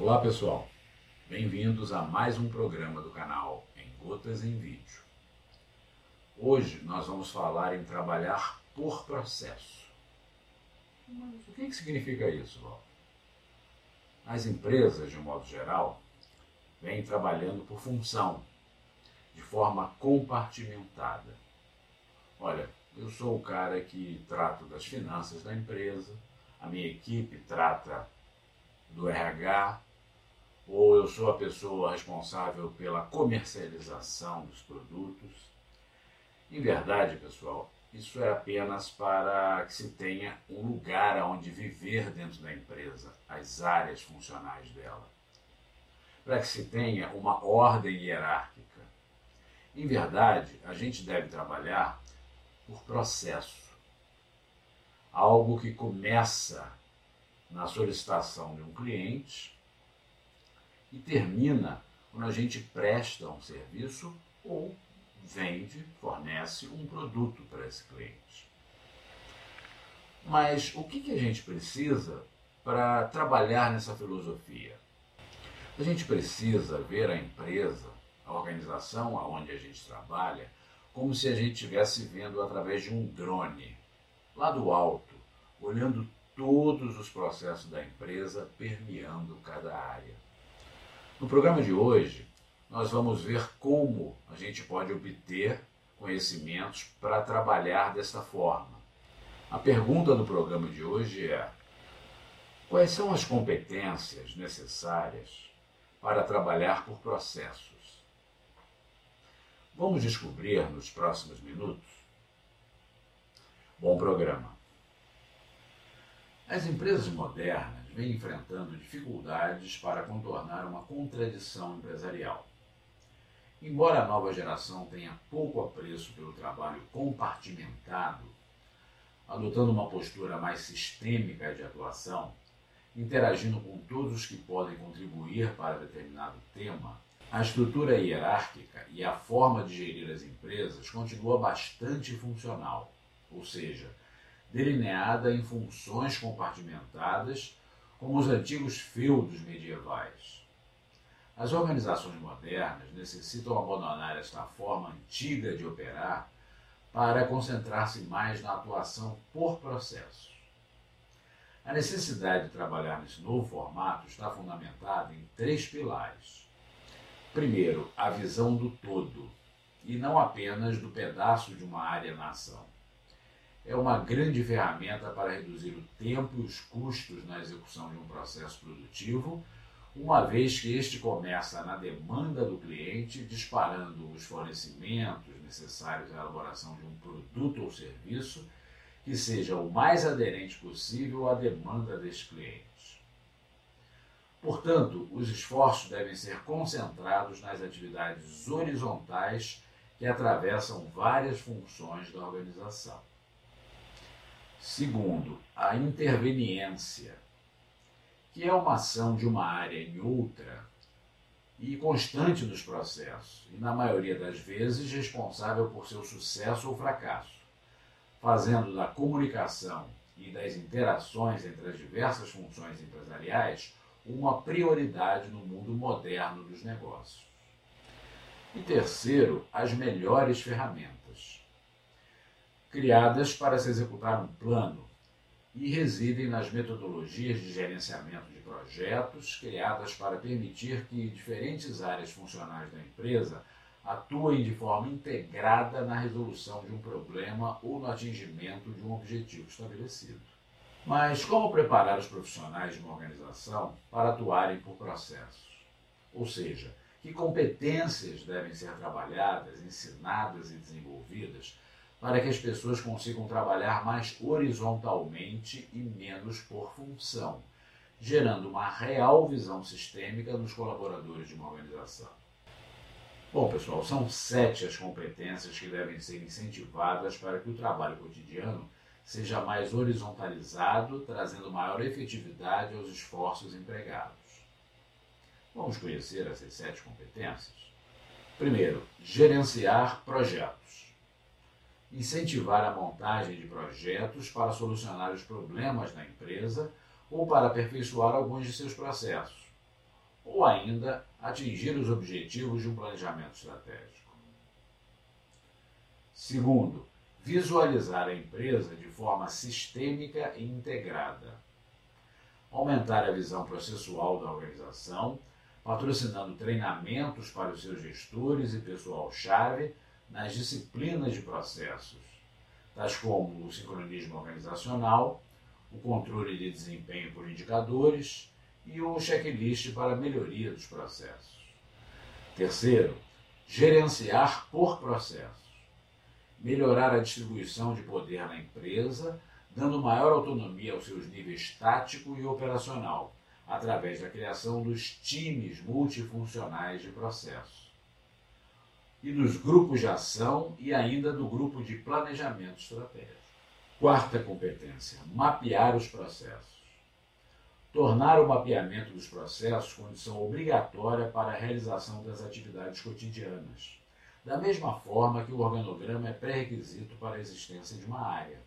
Olá pessoal, bem-vindos a mais um programa do canal Em Gotas em Vídeo. Hoje nós vamos falar em trabalhar por processo. Mas o que, que significa isso, Val? As empresas, de um modo geral, vêm trabalhando por função, de forma compartimentada. Olha, eu sou o cara que trato das finanças da empresa, a minha equipe trata do RH, ou eu sou a pessoa responsável pela comercialização dos produtos. Em verdade, pessoal, isso é apenas para que se tenha um lugar onde viver dentro da empresa, as áreas funcionais dela. Para que se tenha uma ordem hierárquica. Em verdade, a gente deve trabalhar por processo. Algo que começa na solicitação de um cliente e termina quando a gente presta um serviço ou vende, fornece um produto para esse cliente. Mas o que, que a gente precisa para trabalhar nessa filosofia? A gente precisa ver a empresa, a organização aonde a gente trabalha, como se a gente estivesse vendo através de um drone, lá do alto, olhando todos os processos da empresa, permeando cada área. No programa de hoje, nós vamos ver como a gente pode obter conhecimentos para trabalhar desta forma. A pergunta do programa de hoje é: quais são as competências necessárias para trabalhar por processos? Vamos descobrir nos próximos minutos? Bom programa. As empresas modernas vêm enfrentando dificuldades para contornar uma contradição empresarial. Embora a nova geração tenha pouco apreço pelo trabalho compartimentado, adotando uma postura mais sistêmica de atuação, interagindo com todos os que podem contribuir para determinado tema, a estrutura hierárquica e a forma de gerir as empresas continua bastante funcional, ou seja, delineada em funções compartimentadas, como os antigos feudos medievais. As organizações modernas necessitam abandonar esta forma antiga de operar para concentrar-se mais na atuação por processos. A necessidade de trabalhar nesse novo formato está fundamentada em três pilares. Primeiro, a visão do todo, e não apenas do pedaço de uma área na ação é uma grande ferramenta para reduzir o tempo e os custos na execução de um processo produtivo, uma vez que este começa na demanda do cliente, disparando os fornecimentos necessários à elaboração de um produto ou serviço que seja o mais aderente possível à demanda destes clientes. Portanto, os esforços devem ser concentrados nas atividades horizontais que atravessam várias funções da organização. Segundo, a interveniência, que é uma ação de uma área em outra e constante nos processos, e na maioria das vezes responsável por seu sucesso ou fracasso, fazendo da comunicação e das interações entre as diversas funções empresariais uma prioridade no mundo moderno dos negócios. E terceiro, as melhores ferramentas criadas para se executar um plano e residem nas metodologias de gerenciamento de projetos criadas para permitir que diferentes áreas funcionais da empresa atuem de forma integrada na resolução de um problema ou no atingimento de um objetivo estabelecido. Mas como preparar os profissionais de uma organização para atuarem por processos? Ou seja, que competências devem ser trabalhadas, ensinadas e desenvolvidas para que as pessoas consigam trabalhar mais horizontalmente e menos por função, gerando uma real visão sistêmica nos colaboradores de uma organização. Bom, pessoal, são sete as competências que devem ser incentivadas para que o trabalho cotidiano seja mais horizontalizado, trazendo maior efetividade aos esforços empregados. Vamos conhecer essas sete competências? Primeiro, gerenciar projetos incentivar a montagem de projetos para solucionar os problemas da empresa ou para aperfeiçoar alguns de seus processos. ou ainda atingir os objetivos de um planejamento estratégico. Segundo, visualizar a empresa de forma sistêmica e integrada. Aumentar a visão processual da organização, patrocinando treinamentos para os seus gestores e pessoal-chave nas disciplinas de processos, tais como o sincronismo organizacional, o controle de desempenho por indicadores e o checklist para melhoria dos processos. Terceiro, gerenciar por processos melhorar a distribuição de poder na empresa, dando maior autonomia aos seus níveis tático e operacional, através da criação dos times multifuncionais de processo. E dos grupos de ação e ainda do grupo de planejamento estratégico. Quarta competência: mapear os processos. Tornar o mapeamento dos processos condição obrigatória para a realização das atividades cotidianas da mesma forma que o organograma é pré-requisito para a existência de uma área.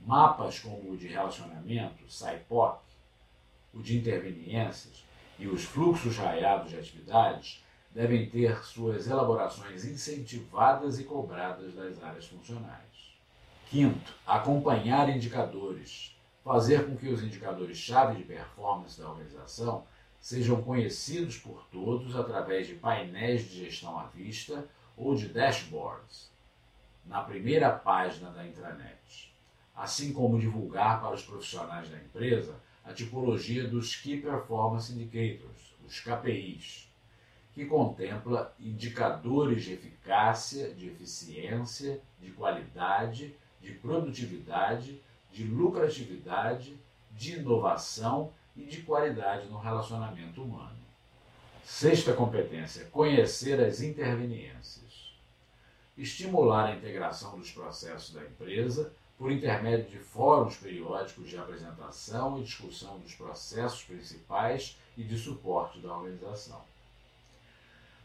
Mapas como o de relacionamento, SAIPOC, o de interveniências e os fluxos raiados de atividades devem ter suas elaborações incentivadas e cobradas das áreas funcionais. Quinto, acompanhar indicadores, fazer com que os indicadores-chave de performance da organização sejam conhecidos por todos através de painéis de gestão à vista ou de dashboards na primeira página da intranet, assim como divulgar para os profissionais da empresa a tipologia dos Key Performance Indicators, os KPIs, que contempla indicadores de eficácia, de eficiência, de qualidade, de produtividade, de lucratividade, de inovação e de qualidade no relacionamento humano. Sexta competência: conhecer as interveniências. Estimular a integração dos processos da empresa por intermédio de fóruns periódicos de apresentação e discussão dos processos principais e de suporte da organização.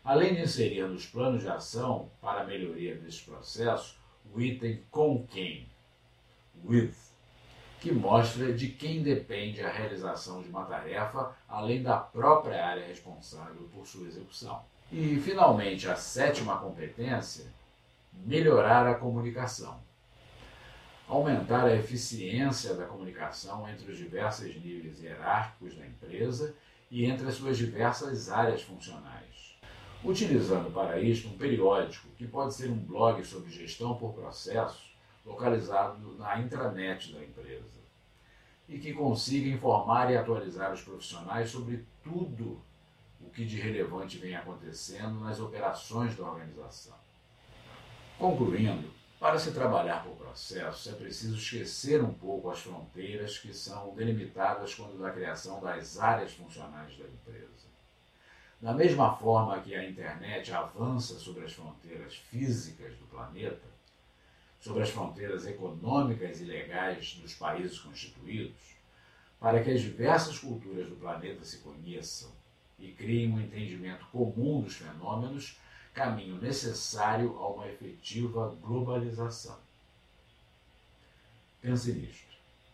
Além de inserir nos planos de ação para a melhoria desses processos o item com quem, with, que mostra de quem depende a realização de uma tarefa, além da própria área responsável por sua execução. E, finalmente, a sétima competência: melhorar a comunicação. Aumentar a eficiência da comunicação entre os diversos níveis hierárquicos da empresa e entre as suas diversas áreas funcionais. Utilizando para isto um periódico, que pode ser um blog sobre gestão por processos, localizado na intranet da empresa e que consiga informar e atualizar os profissionais sobre tudo o que de relevante vem acontecendo nas operações da organização. Concluindo, para se trabalhar por processos é preciso esquecer um pouco as fronteiras que são delimitadas quando da criação das áreas funcionais da empresa. Da mesma forma que a internet avança sobre as fronteiras físicas do planeta, sobre as fronteiras econômicas e legais dos países constituídos, para que as diversas culturas do planeta se conheçam e criem um entendimento comum dos fenômenos, caminho necessário a uma efetiva globalização. Pense nisto.